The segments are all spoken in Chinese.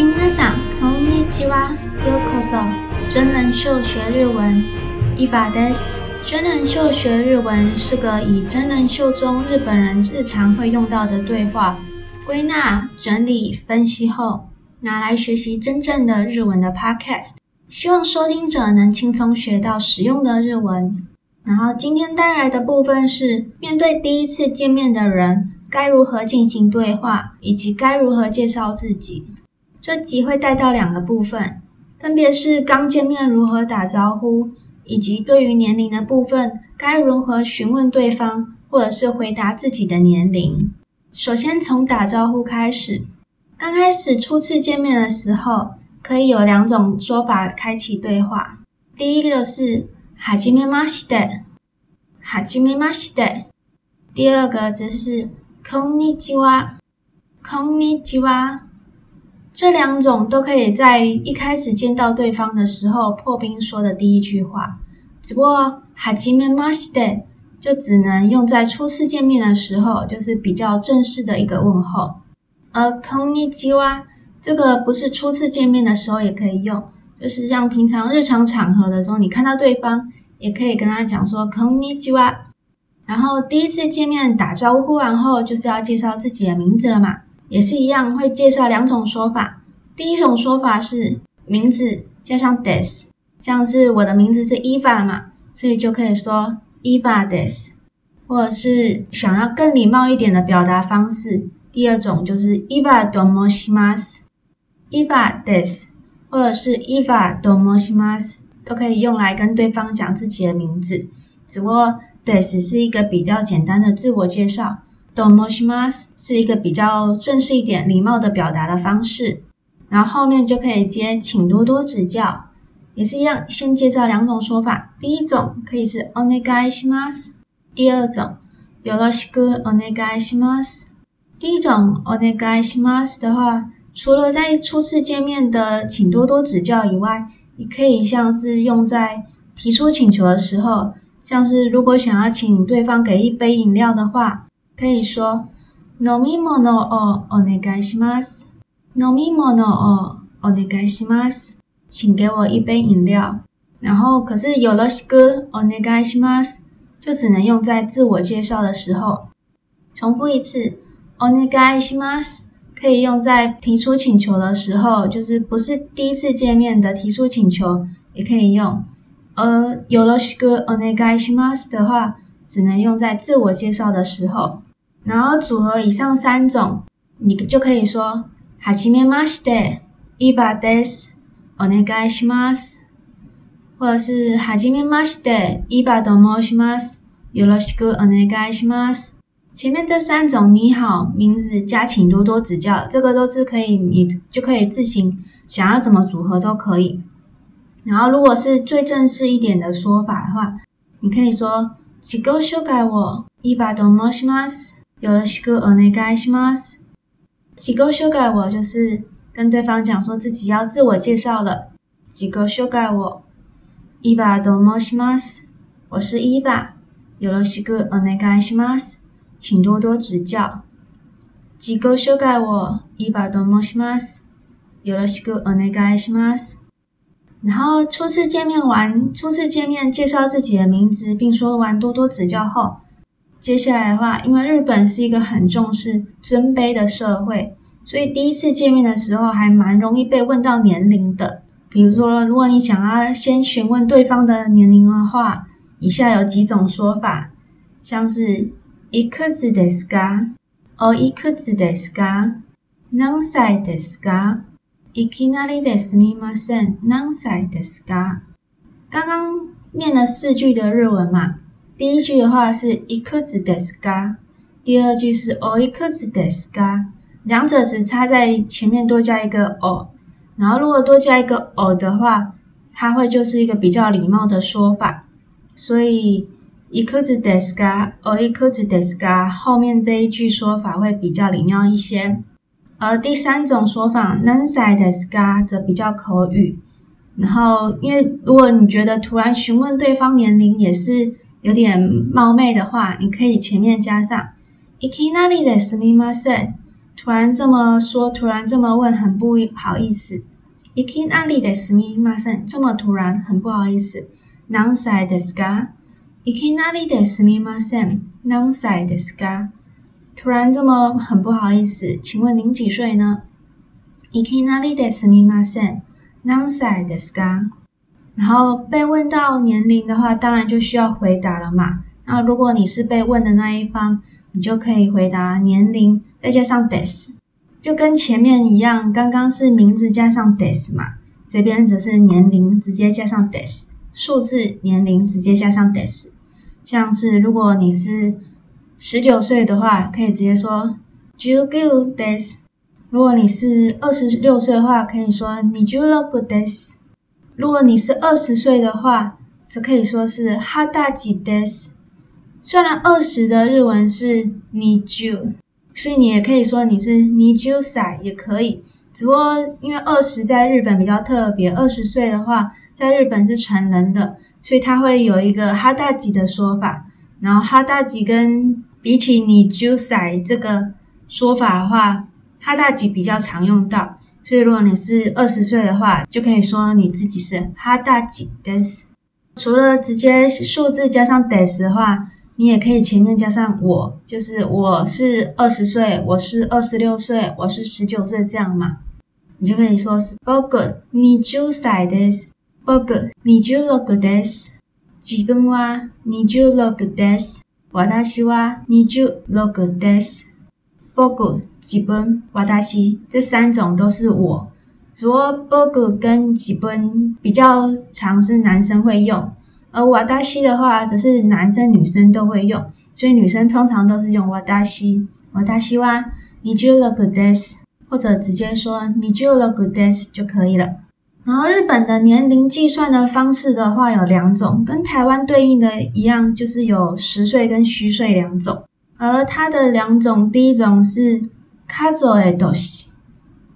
皆さん、こんにちは。ようこそ。真人秀学日文。伊娃です。真人秀学日文是个以真人秀中日本人日常会用到的对话，归纳、整理、分析后，拿来学习真正的日文的 podcast。希望收听者能轻松学到实用的日文。然后今天带来的部分是面对第一次见面的人，该如何进行对话，以及该如何介绍自己。 这集会带到两个部分，分别是刚见面如何打招呼，以及对于年龄的部分，该如何询问对方，或者是回答自己的年龄。首先从打招呼开始，刚开始初次见面的时候，可以有两种说法开启对话。第一个是はじめまして，はじめまして。第二个则是こんにちは，こんにちは。 这两种都可以在一开始见到对方的时候破冰说的第一句话，只不过はじめまして就只能用在初次见面的时候，就是比较正式的一个问候。而こんにちは这个不是初次见面的时候也可以用，就是像平常日常场合的时候，你看到对方也可以跟他讲说こんにちは。然后第一次见面打招呼完后，就是要介绍自己的名字了嘛。 也是一样，会介绍两种说法。第一种说法是名字加上 des，像是我的名字是伊娃嘛，所以就可以说伊娃 des。或者是想要更礼貌一点的表达方式，第二种就是伊娃と申します，伊娃 des，或者是伊娃と申します，都可以用来跟对方讲自己的名字。只不过 des 是一个比较简单的自我介绍。 と申します是一个比较正式一点、礼貌的表达的方式，然后后面就可以接请多多指教，也是一样，先介绍两种说法。第一种可以是お愿いします，第二种よろしくお愿いします。第一种お愿いします的话，除了在初次见面的请多多指教以外，也可以像是用在提出请求的时候，像是如果想要请对方给一杯饮料的话。 可以说饮み物をお愿いします。饮み物をお愿いします。请给我一杯饮料。然后，可是よろしくお愿いします就只能用在自我介绍的时候。重复一次，お愿いします可以用在提出请求的时候，就是不是第一次见面的提出请求也可以用。而よろしくお愿いします的话，只能用在自我介绍的时候。 然后组合以上三种，你就可以说はじめまして、伊娃です、お愿いします，或者是はじめまして、伊娃と申します、よろしくお愿いします。前面这三种你好、名字加请多多指教，这个都是可以，你就可以自行想要怎么组合都可以。然后如果是最正式一点的说法的话，你可以说自己绍介を伊娃と申します。 よろしくお愿いします。自己绍介我就是跟对方讲说自己要自我介绍了。自己绍介我。伊娃と申します。我是伊娃。よろしくお愿いします。请多多指教。自己绍介我。伊娃と申します。よろしくお愿いします。然后初次见面完，初次见面介绍自己的名字，并说完多多指教后。 接下来的话，因为日本是一个很重视尊卑的社会，所以第一次见面的时候还蛮容易被问到年龄的。比如说，如果你想要先询问对方的年龄的话，以下有几种说法，像是いくつですか？おいくつですか？何歳ですか？いきなりですみません。何歳ですか？刚刚念了四句的日文嘛。 第一句的话是いくつですか，第二句是おいくつですか，两者只差在前面多加一个お，然后如果多加一个お的话，它会就是一个比较礼貌的说法，所以いくつですか、おいくつですか后面这一句说法会比较礼貌一些，而第三种说法何歳ですか则比较口语，然后因为如果你觉得突然询问对方年龄也是。 有点冒昧的话，你可以前面加上いきなりですみません。 突然这么说，突然这么问，很不好意思。いきなりですみません，这么突然，很不好意思。何歳ですか？いきなりですみません。何歳ですか？突然这么很不好意思，请问您几岁呢？いきなりで 然后被问到年龄的话，当然就需要回答了嘛。那如果你是被问的那一方，你就可以回答年龄，再加上 des，就跟前面一样，刚刚是名字加上 des 嘛，这边则是年龄直接加上 des，数字年龄直接加上 des。像是如果你是十九岁的话，可以直接说十九です。如果你是二十六岁的话，可以说二十六です。 如果你是二十岁的话，则可以说是二十歳です。虽然二十的日文是二十，所以你也可以说你是二十歳也可以。只不过因为二十在日本比较特别，二十岁的话在日本是成人的，所以它会有一个二十歳的说法。然后二十歳跟比起二十歳这个说法的话，二十歳比较常用到。所以，如果你是二十岁的话，就可以说你自己是二十歳です。除了直接数字加上です的话，你也可以前面加上我，就是我是二十岁，我是二十六岁，我是十九岁这样嘛。你就可以说是仆二十歳です。仆二十六です。自分は二十六です。私は二十六です。 仆自分、私这三种都是我，只不过仆跟自分比较常是男生会用，而私的话则是男生女生都会用，所以女生通常都是用私。私は二十六です，或者直接说二十六です就可以了。然后日本的年龄计算的方式的话有两种，跟台湾对应的一样，就是有实岁跟虚岁两种。 而它的两种，第一种是数え年，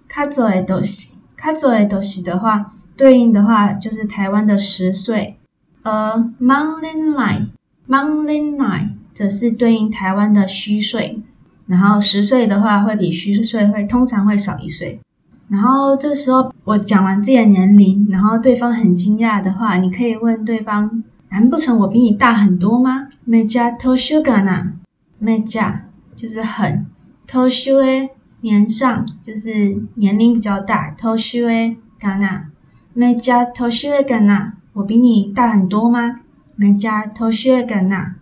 数え年，数え年的话，对应的话就是台湾的实岁，而万年来，万年来则是对应台湾的虚岁。然后实岁的话会比虚岁会通常会少一岁。然后这时候我讲完自己的年龄，然后对方很惊讶的话，你可以问对方：难不成我比你大很多吗？めっちゃ年上かな？めっ ちゃ就是很，年上年上就是年龄比较大，年上かな？めっちゃ年上かな？我比你大很多吗？めっちゃ年上かな？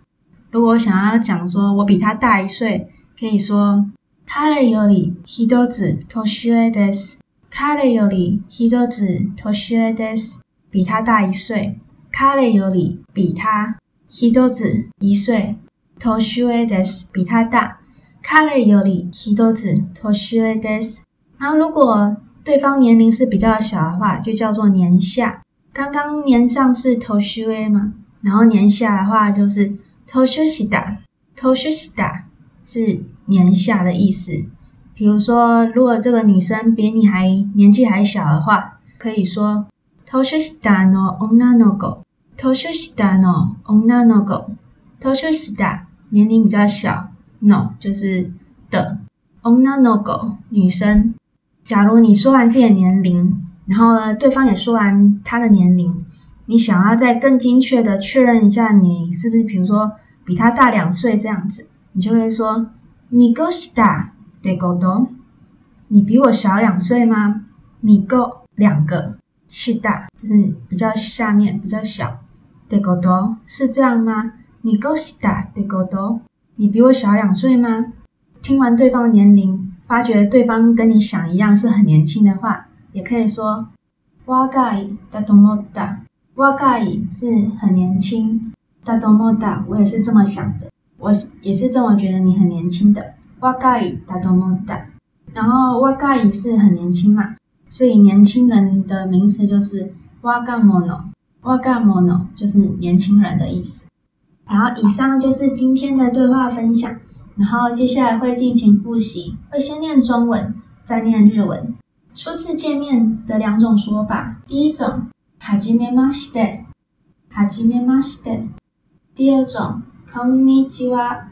如果想要讲说我比他大一岁，可以说彼より一つ年上です。彼より一つ年上です。比他大一岁。彼より比他一つ一岁。 年上です，比他大。彼より一つ年上です。然后如果对方年龄是比较小的话，就叫做年下。刚刚年上是年上嘛，然后年下的话就是年下。年下是年下的意思。比如说，如果这个女生比你还年纪还小的话，可以说年下の女の子。年下の女の子。年下。 年龄比较小，no 就是的，女の子女生。假如你说完自己的年龄，然后呢，对方也说完他的年龄，你想要再更精确的确认一下你是不是，比如说比他大两岁这样子，你就会说二个下でこと，你比我小两岁吗？二个两个下就是比较下面比较小でこと，是这样吗？ 你够大的狗多，你比我小两岁吗？听完对方的年龄，发觉对方跟你想一样是很年轻的话，也可以说若いだと思った。若い是很年轻，だと思った我也是这么想的，我也是这么觉得你很年轻的。若いだと思った，然后若い是很年轻嘛，所以年轻人的名词就是若者。若者就是年轻人的意思。 然后以上就是今天的对话分享，然后接下来会进行复习，会先念中文，再念日文。初次见面的两种说法，第一种，はじめまして，はじめまして。第二种，こんにちは，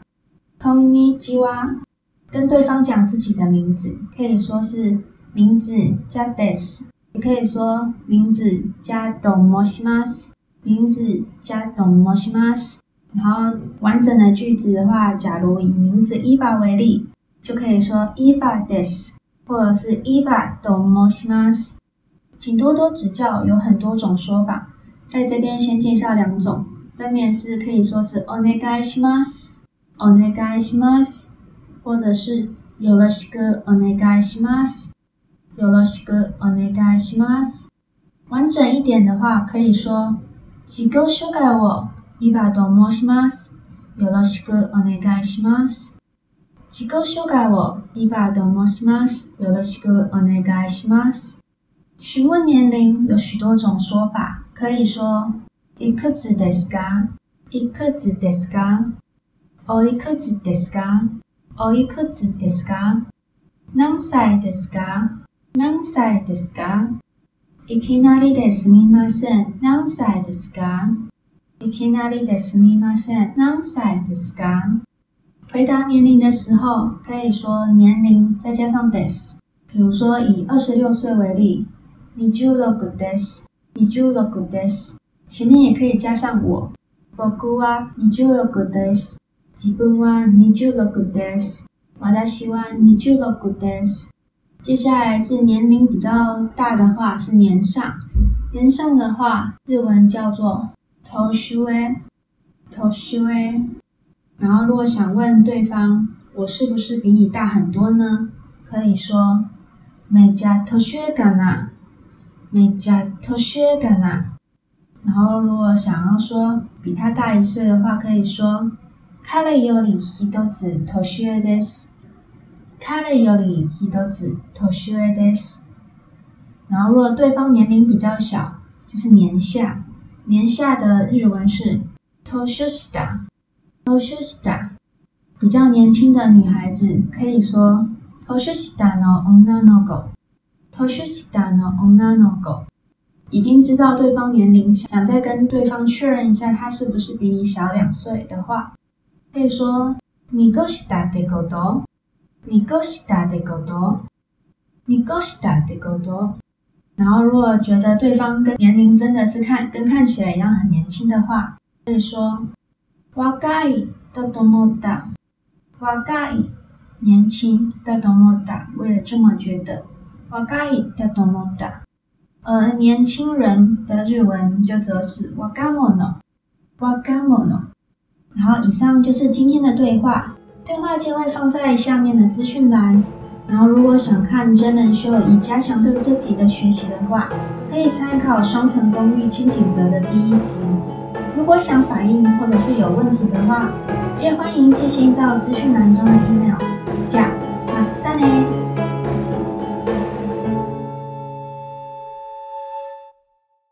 こんにちは。 跟对方讲自己的名字，可以说是名字加 des，也可以说名字加 do moshimas，名字加 do moshimas。 然后完整的句子的话，假如以名字伊娃为例，就可以说伊娃 des，或者是伊娃 do moshimas。请多多指教，有很多种说法，在这边先介绍两种，分别是可以说是お愿いします，お愿いします，或者是よろしくお愿いします，よろしくお愿いします。完整一点的话，可以说自己绍介を 伊娃と申します，よろしくお愿いします。自己绍介を伊娃と申します，よろしくお愿いします。询问年龄有许多种说法，可以说いくつですか？いくつですか？おいくつですか？おいくつですか？何歳ですか？何歳ですか？いきなりですみません。何歳ですか？いきなりですみません。何歳ですか？回答年龄的时候，可以说年龄再加上 des。比如说以二十六岁为例。二十六です。二十六です。前面也可以加上我。仆は二十六です。自分は二十六です。私は二十六です。接下来是年龄比较大的话是年上，年上的话日文叫做 年上。年上。然后如果想问对方我是不是比你大很多呢？可以说めっちゃ年上かな。めっちゃ年上かな。然后如果想要说比他大一岁的话，可以说彼より一つ年上です。彼より一つ年上です。然后如果对方年龄比较小，就是年下。 年下的日文是年下。年下。比较年轻的女孩子可以说年下の女の子。年下の女の子，已经知道对方年龄，想再跟对方确认一下他是不是比你小两岁的话，可以说二个下ってこと？ 然后如果觉得对方跟年龄真的是看跟看起来一样很年轻的话，可以说若いだと思った。若い，年轻だと思った，为了这么觉得。若いだと思った，而年轻人的日文就则是若者，若者。然后以上就是今天的对话，对话键会放在下面的资讯栏。 然后如果想看真人秀以加强对这集的学习的话，可以参考《双层公寓》轻井泽的第一集。如果想反映或者是有问题的话，直接欢迎寄信到资讯栏中的 email。じゃ、またね。